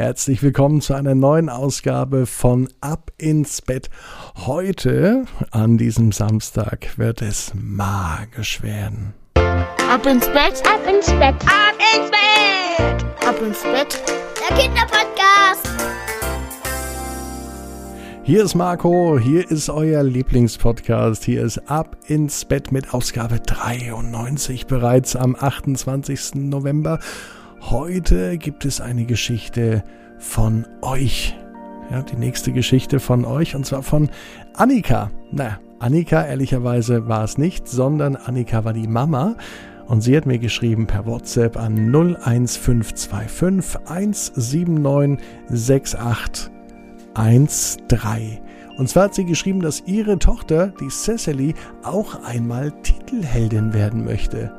Herzlich willkommen zu einer neuen Ausgabe von Ab ins Bett. Heute, an diesem Samstag, wird es magisch werden. Ab ins Bett, ab ins Bett, ab ins Bett, ab ins Bett, der Kinderpodcast. Hier ist Marco, hier ist euer Lieblingspodcast. Hier ist Ab ins Bett mit Ausgabe 93 bereits am 28. November. Heute gibt es eine Geschichte von euch. Ja, die nächste Geschichte von euch und zwar von Annika. Na, Annika ehrlicherweise war es nicht, sondern Annika war die Mama und sie hat mir geschrieben per WhatsApp an 01525 179 6813. Und zwar hat sie geschrieben, dass ihre Tochter, die Cecily, auch einmal Titelheldin werden möchte.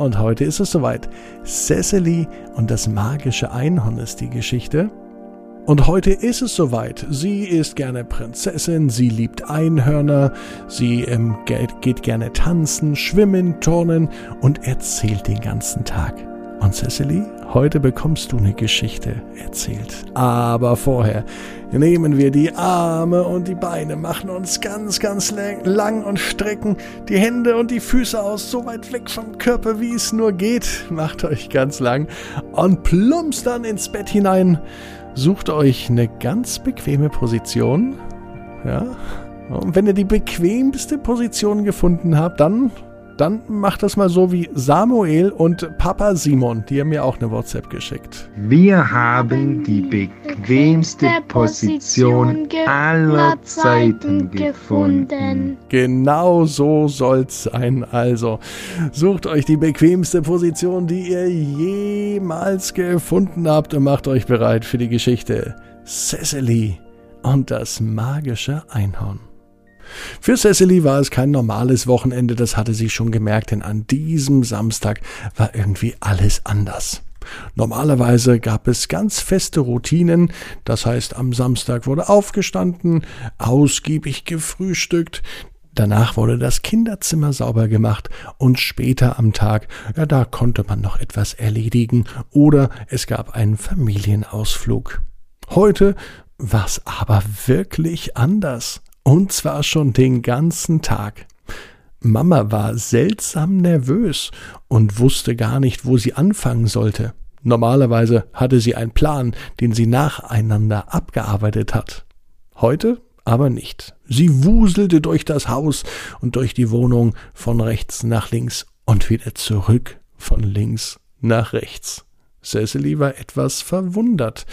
Und heute ist es soweit. Cecily und das magische Einhorn ist die Geschichte. Und heute ist es soweit. Sie ist gerne Prinzessin, sie liebt Einhörner, sie ähm, geht, geht gerne tanzen, schwimmen, turnen und erzählt den ganzen Tag. Und Cecily, heute bekommst du eine Geschichte erzählt. Aber vorher nehmen wir die Arme und die Beine, machen uns ganz, ganz lang und strecken die Hände und die Füße aus, so weit weg vom Körper, wie es nur geht. Macht euch ganz lang und plumpst dann ins Bett hinein. Sucht euch eine ganz bequeme Position. Ja. Und wenn ihr die bequemste Position gefunden habt, dann dann mach das mal so wie Samuel und Papa Simon. Die haben mir auch eine WhatsApp geschickt. Wir haben die bequemste Position aller Zeiten gefunden. Genau so soll's sein. Also, sucht euch die bequemste Position, die ihr jemals gefunden habt und macht euch bereit für die Geschichte Cecily und das magische Einhorn. Für Cecily war es kein normales Wochenende, das hatte sie schon gemerkt, denn an diesem Samstag war irgendwie alles anders. Normalerweise gab es ganz feste Routinen, das heißt am Samstag wurde aufgestanden, ausgiebig gefrühstückt, Danach wurde das Kinderzimmer sauber gemacht und später am Tag, ja, da konnte man noch etwas erledigen oder es gab einen Familienausflug. Heute war's aber wirklich anders. Und zwar schon den ganzen Tag. Mama war seltsam nervös und wusste gar nicht, wo sie anfangen sollte. Normalerweise hatte sie einen Plan, den sie nacheinander abgearbeitet hat. Heute aber nicht. Sie wuselte durch das Haus und durch die Wohnung von rechts nach links und wieder zurück von links nach rechts. Cecily war etwas verwundert,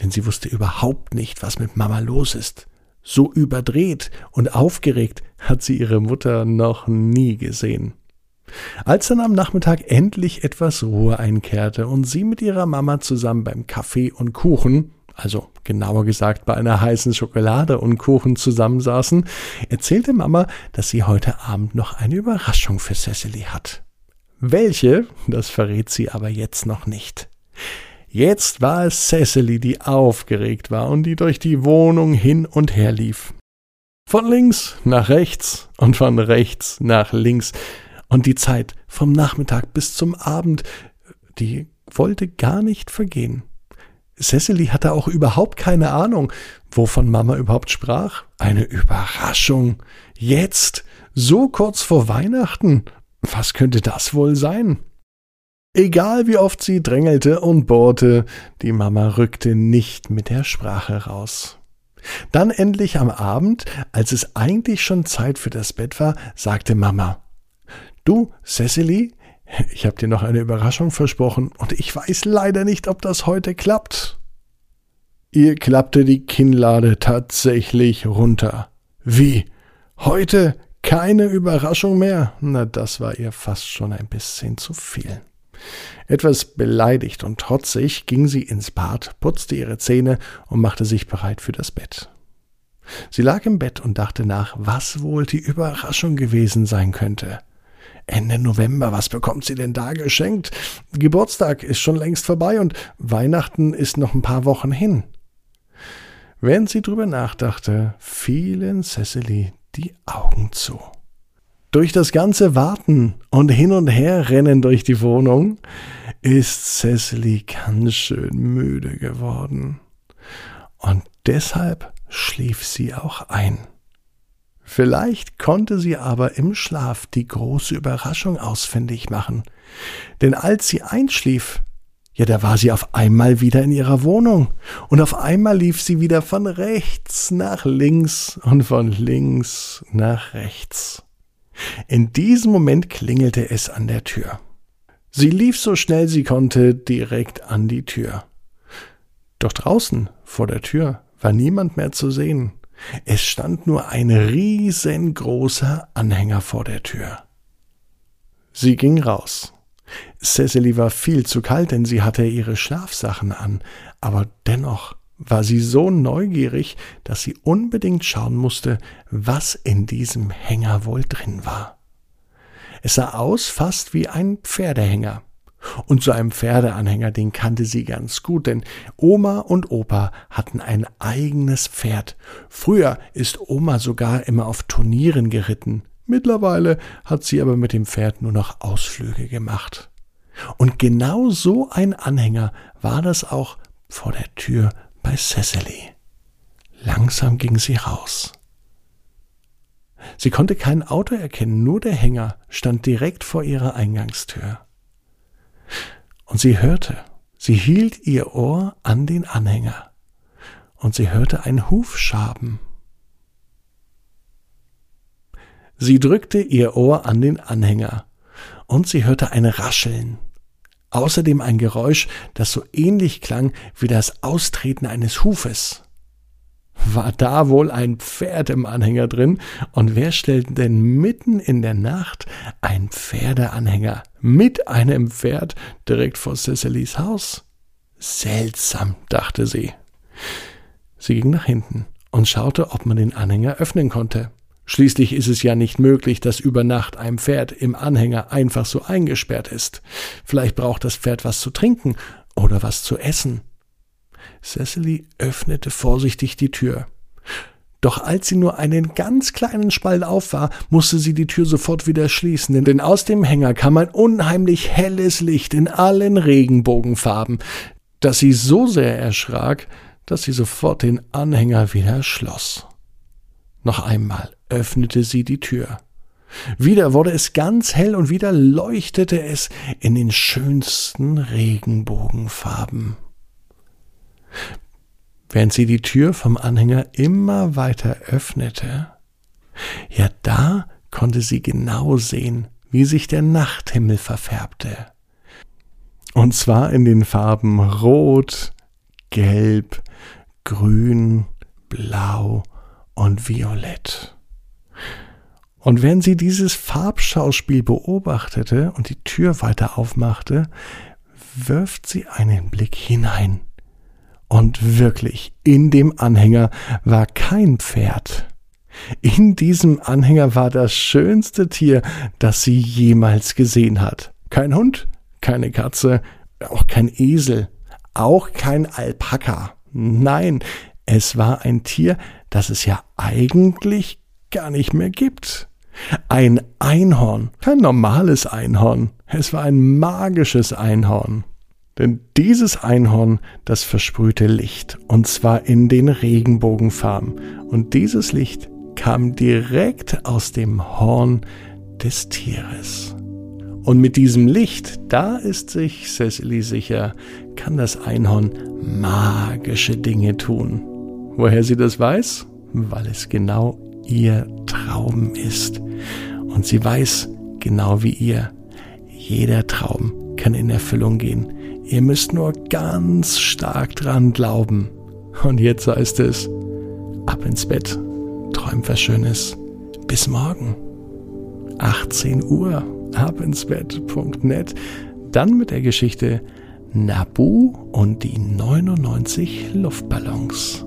denn sie wusste überhaupt nicht, was mit Mama los ist. So überdreht und aufgeregt hat sie ihre Mutter noch nie gesehen. Als dann am Nachmittag endlich etwas Ruhe einkehrte und sie mit ihrer Mama zusammen beim Kaffee und Kuchen, also genauer gesagt bei einer heißen Schokolade und Kuchen zusammensaßen, erzählte Mama, dass sie heute Abend noch eine Überraschung für Cecily hat. Welche, das verrät sie aber jetzt noch nicht. Jetzt war es Cecily, die aufgeregt war und die durch die Wohnung hin und her lief. Von links nach rechts und von rechts nach links. Und die Zeit vom Nachmittag bis zum Abend, die wollte gar nicht vergehen. Cecily hatte auch überhaupt keine Ahnung, wovon Mama überhaupt sprach. Eine Überraschung. Jetzt, so kurz vor Weihnachten. Was könnte das wohl sein? Egal wie oft sie drängelte und bohrte, die Mama rückte nicht mit der Sprache raus. Dann endlich am Abend, als es eigentlich schon Zeit für das Bett war, sagte Mama Du, Cecily, ich habe dir noch eine Überraschung versprochen und ich weiß leider nicht, ob das heute klappt. Ihr klappte die Kinnlade tatsächlich runter. Wie? Heute keine Überraschung mehr? Na, das war ihr fast schon ein bisschen zu viel. Etwas beleidigt und trotzig ging sie ins Bad, putzte ihre Zähne und machte sich bereit für das Bett. Sie lag im Bett und dachte nach, was wohl die Überraschung gewesen sein könnte. Ende November, was bekommt sie denn da geschenkt? Geburtstag ist schon längst vorbei und Weihnachten ist noch ein paar Wochen hin. Während sie drüber nachdachte, fielen Cecily die Augen zu. Durch das ganze Warten und hin und her rennen durch die Wohnung ist Cecily ganz schön müde geworden. Und deshalb schlief sie auch ein. Vielleicht konnte sie aber im Schlaf die große Überraschung ausfindig machen. Denn als sie einschlief, ja, da war sie auf einmal wieder in ihrer Wohnung. Und auf einmal lief sie wieder von rechts nach links und von links nach rechts. In diesem Moment klingelte es an der Tür. Sie lief so schnell sie konnte direkt an die Tür. Doch draußen vor der Tür war niemand mehr zu sehen. Es stand nur ein riesengroßer Anhänger vor der Tür. Sie ging raus. Cecily war viel zu kalt, denn sie hatte ihre Schlafsachen an, aber dennoch war sie so neugierig, dass sie unbedingt schauen musste, was in diesem Hänger wohl drin war. Es sah aus fast wie ein Pferdehänger. Und so einem Pferdeanhänger, den kannte sie ganz gut, denn Oma und Opa hatten ein eigenes Pferd. Früher ist Oma sogar immer auf Turnieren geritten. Mittlerweile hat sie aber mit dem Pferd nur noch Ausflüge gemacht. Und genau so ein Anhänger war das auch vor der Tür bei Cecily. Langsam ging sie raus. Sie konnte kein Auto erkennen, nur der Hänger stand direkt vor ihrer Eingangstür. Und sie hörte, sie hielt ihr Ohr an den Anhänger, und sie hörte ein Hufschaben. Sie drückte ihr Ohr an den Anhänger, und sie hörte ein Rascheln, außerdem ein Geräusch, das so ähnlich klang wie das Austreten eines Hufes. War da wohl ein Pferd im Anhänger drin? Und wer stellt denn mitten in der Nacht ein Pferdeanhänger mit einem Pferd direkt vor Cecilys Haus? Seltsam, dachte sie. Sie ging nach hinten und schaute, ob man den Anhänger öffnen konnte. Schließlich ist es ja nicht möglich, dass über Nacht ein Pferd im Anhänger einfach so eingesperrt ist. Vielleicht braucht das Pferd was zu trinken oder was zu essen. Cecily öffnete vorsichtig die Tür. Doch als sie nur einen ganz kleinen Spalt auf war, musste sie die Tür sofort wieder schließen, denn aus dem Hänger kam ein unheimlich helles Licht in allen Regenbogenfarben, dass sie so sehr erschrak, dass sie sofort den Anhänger wieder schloss. Noch einmal öffnete sie die Tür. Wieder wurde es ganz hell und wieder leuchtete es in den schönsten Regenbogenfarben. Während sie die Tür vom Anhänger immer weiter öffnete, ja da konnte sie genau sehen, wie sich der Nachthimmel verfärbte. Und zwar in den Farben Rot, Gelb, Grün, Blau und Violett. Und wenn sie dieses Farbschauspiel beobachtete und die Tür weiter aufmachte, wirft sie einen Blick hinein. Und wirklich, in dem Anhänger war kein Pferd. In diesem Anhänger war das schönste Tier, das sie jemals gesehen hat. Kein Hund, keine Katze, auch kein Esel, auch kein Alpaka. Nein, es war ein Tier, das es ja eigentlich gar nicht mehr gibt. Ein Einhorn, kein normales Einhorn, es war ein magisches Einhorn. Denn dieses Einhorn, das versprühte Licht, und zwar in den Regenbogenfarben. Und dieses Licht kam direkt aus dem Horn des Tieres. Und mit diesem Licht, da ist sich Cecily sicher, kann das Einhorn magische Dinge tun. Woher sie das weiß? Weil es genau ihr Traum ist. Und sie weiß, genau wie ihr, jeder Traum kann in Erfüllung gehen. Ihr müsst nur ganz stark dran glauben. Und jetzt heißt es, ab ins Bett, träumt was Schönes. Bis morgen. 18 Uhr, abinsbett.net. Dann mit der Geschichte Nabu und die 99 Luftballons.